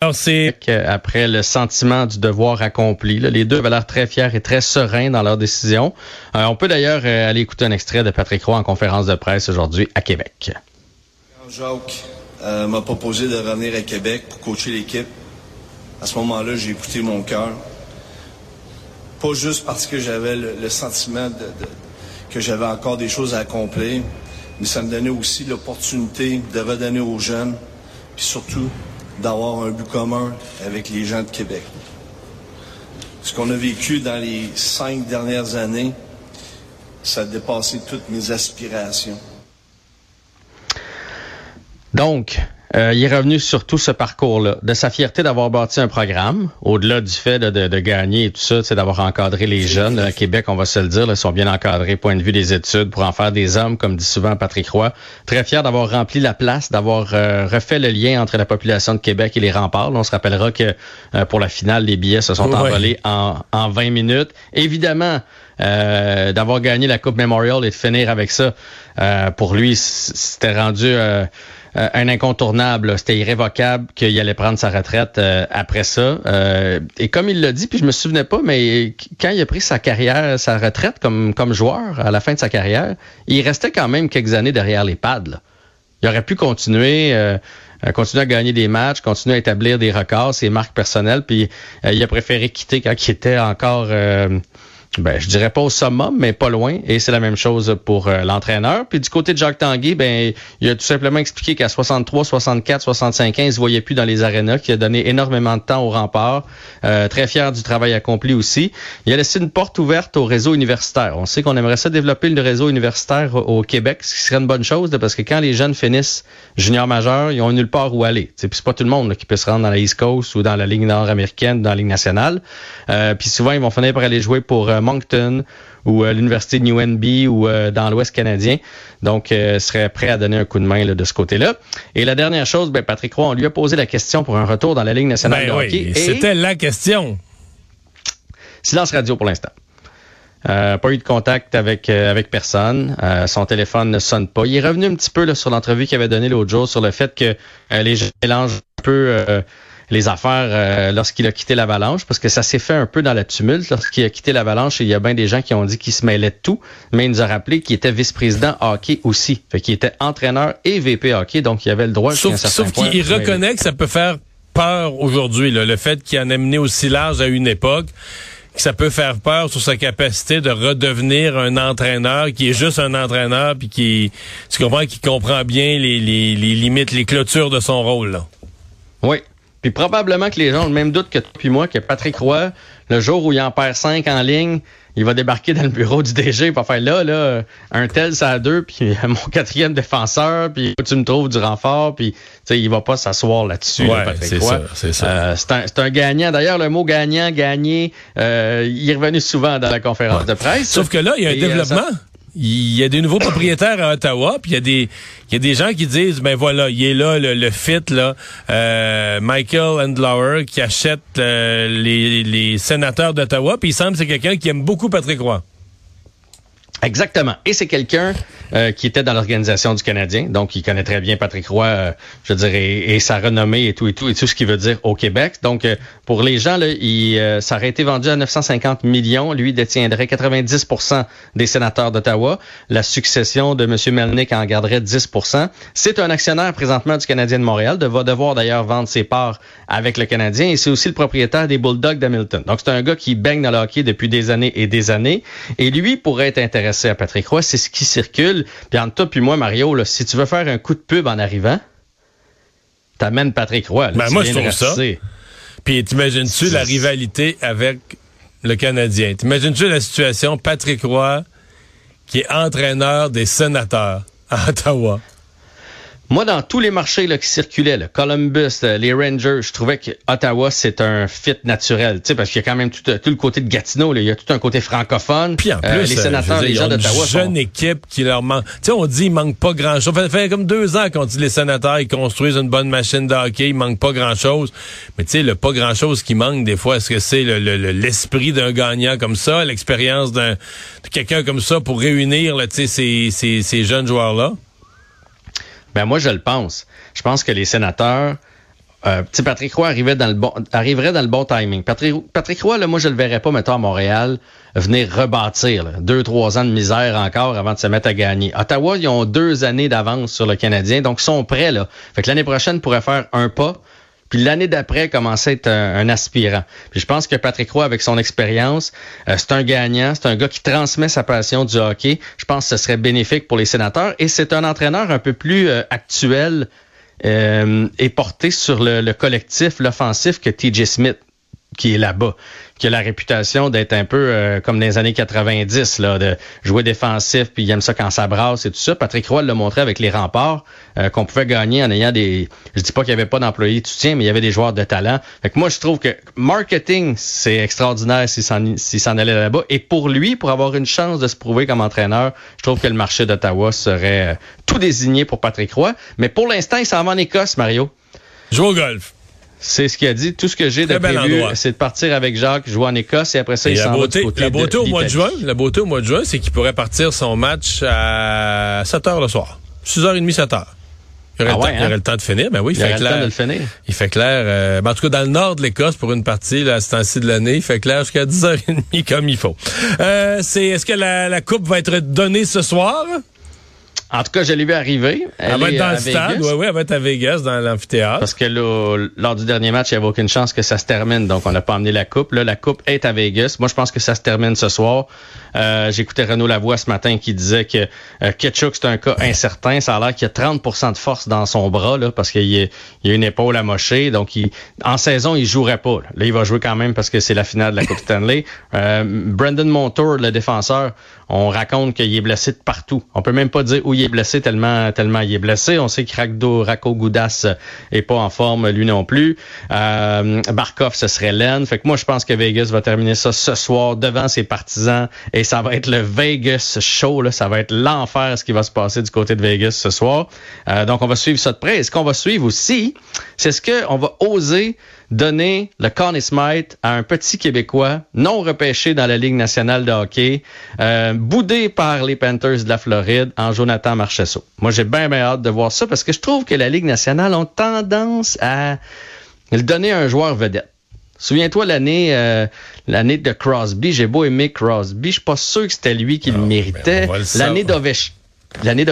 Alors, c'est après le sentiment du devoir accompli, là, les deux avaient l'air très fiers et très sereins dans leur décision. Euh, on peut d'ailleurs euh, aller écouter un extrait de Patrick Roy en conférence de presse aujourd'hui à Québec. Quand Jacques euh, m'a proposé de revenir à Québec pour coacher l'équipe, à ce moment-là, j'ai écouté mon cœur. Pas juste parce que j'avais le, le sentiment de, de- que j'avais encore des choses à accomplir, mais ça me donnait aussi l'opportunité de redonner aux jeunes, puis surtout d'avoir un but commun avec les gens de Québec. Ce qu'on a vécu dans les cinq dernières années, ça a dépassé toutes mes aspirations. Donc, euh, il est revenu sur tout ce parcours-là, de sa fierté d'avoir bâti un programme, au-delà du fait de, de- de gagner et tout ça, c'est d'avoir encadré les jeunes. À Québec, on va se le dire, là, ils sont bien encadrés, point de vue des études, pour en faire des hommes, comme dit souvent Patrick Roy. Très fier d'avoir rempli la place, d'avoir euh, refait le lien entre la population de Québec et les remparts. Là, on se rappellera que euh, pour la finale, les billets se sont Ouais. envolés en, en 20 minutes. Évidemment, euh, d'avoir gagné la Coupe Memorial et de finir avec ça, euh, pour lui, c'était rendu euh, euh, un incontournable. C'était irrévocable qu'il allait prendre sa retraite euh, après ça. Euh, et comme il l'a dit, puis je me souvenais pas, mais quand il a pris sa carrière, sa retraite comme, comme joueur à la fin de sa carrière, il restait quand même quelques années derrière les pads. là. Il aurait pu continuer, continuer à gagner des matchs, continuer à établir des records, ses marques personnelles, puis il a préféré quitter quand il était encore, ben, je dirais pas au summum, mais pas loin. Et c'est la même chose pour euh, l'entraîneur. Puis du côté de Jacques Tanguay, ben, il a tout simplement expliqué qu'à 63, 64, 65 ans, il se voyait plus dans les arénas, qu'il a donné énormément de temps au rempart. Euh, très fier du travail accompli aussi. Il a laissé une porte ouverte au réseau universitaire. On sait qu'on aimerait ça développer le réseau universitaire au Québec, ce qui serait une bonne chose, parce que quand les jeunes finissent junior majeur, ils ont nulle part où aller. Puis c'est pas tout le monde qui peut se rendre dans la East Coast ou dans la Ligue nord-américaine, dans la Ligue nationale. Euh, puis souvent, ils vont finir par aller jouer pour euh, Moncton ou euh, l'Université de New NB ou euh, dans l'Ouest canadien. Donc, euh, serait prêt à donner un coup de main là, de ce côté-là. Et la dernière chose, ben, Patrick Roy, on lui a posé la question pour un retour dans la Ligue nationale ben de oui, hockey. Et- c'était la question. Silence radio pour l'instant. Euh, pas eu de contact avec euh, avec personne. Euh, son téléphone ne sonne pas. Il est revenu un petit peu là, sur l'entrevue qu'il avait donnée l'autre jour sur le fait que les gens mélangent un peu les affaires euh, lorsqu'il a quitté l'Avalanche, parce que ça s'est fait un peu dans la tumulte. Lorsqu'il a quitté l'Avalanche, il y a bien des gens qui ont dit qu'il se mêlait de tout, mais il nous a rappelé qu'il était vice-président hockey aussi. Fait qu'il était entraîneur et VP hockey, donc il avait le droit Sauf, sauf qu'il reconnaît que ça peut faire peur aujourd'hui, le fait qu'il en a mené aussi large à une époque, que ça peut faire peur sur sa capacité de redevenir un entraîneur qui est juste un entraîneur puis qui, tu comprends, qui comprend bien les, les, les limites, les clôtures de son rôle. Là. Oui. Puis probablement que les gens ont le même doute que toi puis moi, que Patrick Roy, le jour où il en perd cinq en ligne, il va débarquer dans le bureau du DG pour faire là, là, un tel, ça a deux, puis mon quatrième défenseur, puis tu me trouves du renfort, puis tu sais, il va pas s'asseoir là-dessus, là, Ouais, Patrick c'est ça, c'est ça. Euh, c'est un, c'est un gagnant. D'ailleurs, le mot gagnant, gagner, euh, il est revenu souvent dans la conférence de presse. Sauf que là, il y a un Et, euh, développement. ça- Il y a des nouveaux propriétaires à Ottawa, puis il y a des il y a des gens qui disent ben voilà, il est là le, fit là, euh, Michael Andlauer qui achète euh, les, les sénateurs d'Ottawa, puis il semble que c'est quelqu'un qui aime beaucoup Patrick Roy. Exactement. Et c'est quelqu'un euh, qui était dans l'organisation du Canadien, donc il connaît très bien Patrick Roy, euh, je dirais, et, et sa renommée et tout et tout et tout ce qu'il veut dire au Québec. Donc euh, pour les gens, là, il, euh, ça aurait été vendu à 950 millions. Lui détiendrait 90% des sénateurs d'Ottawa. La succession de M. Melnick en garderait 10%. C'est un actionnaire présentement du Canadien de Montréal, de, va devoir d'ailleurs vendre ses parts avec le Canadien, et c'est aussi le propriétaire des Bulldogs d'Hamilton. Donc c'est un gars qui baigne dans le hockey depuis des années et des années, et lui pourrait être à Patrick Roy, c'est ce qui circule. Puis entre toi puis moi, Mario, là, si tu veux faire un coup de pub en arrivant, T'amènes Patrick Roy. ben, moi, je trouve ça. Puis t'imagines-tu la rivalité avec le Canadien? T'imagines-tu la situation, Patrick Roy, qui est entraîneur des sénateurs à Ottawa? Moi, dans tous les marchés là, qui circulaient, là, Columbus, euh, les Rangers, je trouvais que Ottawa, c'est un fit naturel. Parce qu'il y a quand même tout, tout, le côté de Gatineau, là, il y a tout un côté francophone. Puis en euh, plus, les sénateurs, les gens d'Ottawa. Une jeune équipe qui leur manque. Tu sais, on dit il manque pas grand-chose. Ça fait comme deux ans qu'on dit les sénateurs, ils construisent une bonne machine de hockey, il manque pas grand-chose. Mais tu sais, le pas grand-chose qui manque, des fois, est-ce que c'est l'esprit le, d'un gagnant comme ça, l'expérience d'un de quelqu'un comme ça pour réunir là, ces, ces, ces jeunes joueurs-là? Ben moi, je le pense. Je pense que les sénateurs, euh, Patrick Roy arriverait dans le bon timing. Patrick, Roy, là, moi, je le verrais pas, mettons, à Montréal, venir rebâtir deux, trois ans de misère encore avant de se mettre à gagner. Ottawa, ils ont deux années d'avance sur le Canadien, donc ils sont prêts. Là. Fait que l'année prochaine, pourrait faire un pas puis l'année d'après, commencer à être un, aspirant. Puis je pense que Patrick Roy, avec son expérience, euh, c'est un gagnant, c'est un gars qui transmet sa passion du hockey. Je pense que ce serait bénéfique pour les sénateurs. Et c'est un entraîneur un peu plus euh, actuel euh, et porté sur le, le collectif, l'offensif que TJ Smith qui est là-bas, qui a la réputation d'être un peu euh, comme dans les années 90, là, de jouer défensif, puis il aime ça quand ça brasse et tout ça. Patrick Roy l'a montré avec les remparts, euh, qu'on pouvait gagner en ayant des... Je dis pas qu'il y avait pas d'employés de soutien, mais il y avait des joueurs de talent. Fait que moi, je trouve que marketing, c'est extraordinaire s'il s'en allait là-bas. Et pour lui, pour avoir une chance de se prouver comme entraîneur, je trouve que le marché d'Ottawa serait euh, tout désigné pour Patrick Roy. Mais pour l'instant, il s'en va en Écosse, Mario. Joue au golf. C'est ce qu'il a dit. Tout ce que j'ai de prévu, c'est de partir avec Jacques, jouer en Écosse et après ça, il s'en va du côté La beauté au mois de juin, la beauté au mois de juin, c'est qu'il pourrait partir son match à 7 heures le soir. 6h30, 7 h Il aurait, ah le, temps, hein? le temps de finir, ben oui, il, il fait clair. Le temps de le finir. Il fait clair. Euh, ben en tout cas, dans le nord de l'Écosse, pour une partie, là, à ce temps-ci de l'année, il fait clair jusqu'à 10h30 comme il faut. Euh, c'est, est-ce que la, la coupe va être donnée ce soir? En tout cas, je l'ai vu arriver. Elle, va être dans le stade, oui, oui, elle va être à Vegas, dans l'amphithéâtre. Parce que là, lors du dernier match, il n'y avait aucune chance que ça se termine, donc on n'a pas amené la coupe. Là, la coupe est à Vegas. Moi, je pense que ça se termine ce soir. Euh, J'écoutais Renaud Lavoie ce matin qui disait que euh, Ketchuk, c'est un cas incertain. Ça a l'air qu'il y a 30% de force dans son bras, là, parce qu'il y, a une épaule amochée. Donc, il, en saison, il jouerait pas. Là. il va jouer quand même parce que c'est la finale de la Coupe Stanley. Euh, Brandon Montour, le défenseur, on raconte qu'il est blessé de partout. On peut même pas dire où il est blessé tellement tellement il est blessé. On sait que Rako Goudas est pas en forme lui non plus. Euh, Barkov, ce serait Len. Fait que moi, je pense que Vegas va terminer ça ce soir devant ses partisans et ça va être le Vegas show. Là. Ça va être l'enfer ce qui va se passer du côté de Vegas ce soir. Euh, donc, on va suivre ça de près. Et ce qu'on va suivre aussi, c'est ce qu'on va oser donner le Conn Smythe à un petit Québécois non repêché dans la Ligue nationale de hockey, euh, boudé par les Panthers de la Floride en Jonathan Marchesso. Moi, j'ai bien, bien hâte de voir ça parce que je trouve que la Ligue nationale a tendance à le donner à un joueur vedette. Souviens-toi l'année euh, l'année de Crosby, j'ai beau aimer Crosby, je suis pas sûr que c'était lui qui le ah, méritait. L'année d'Ovechkin. L'année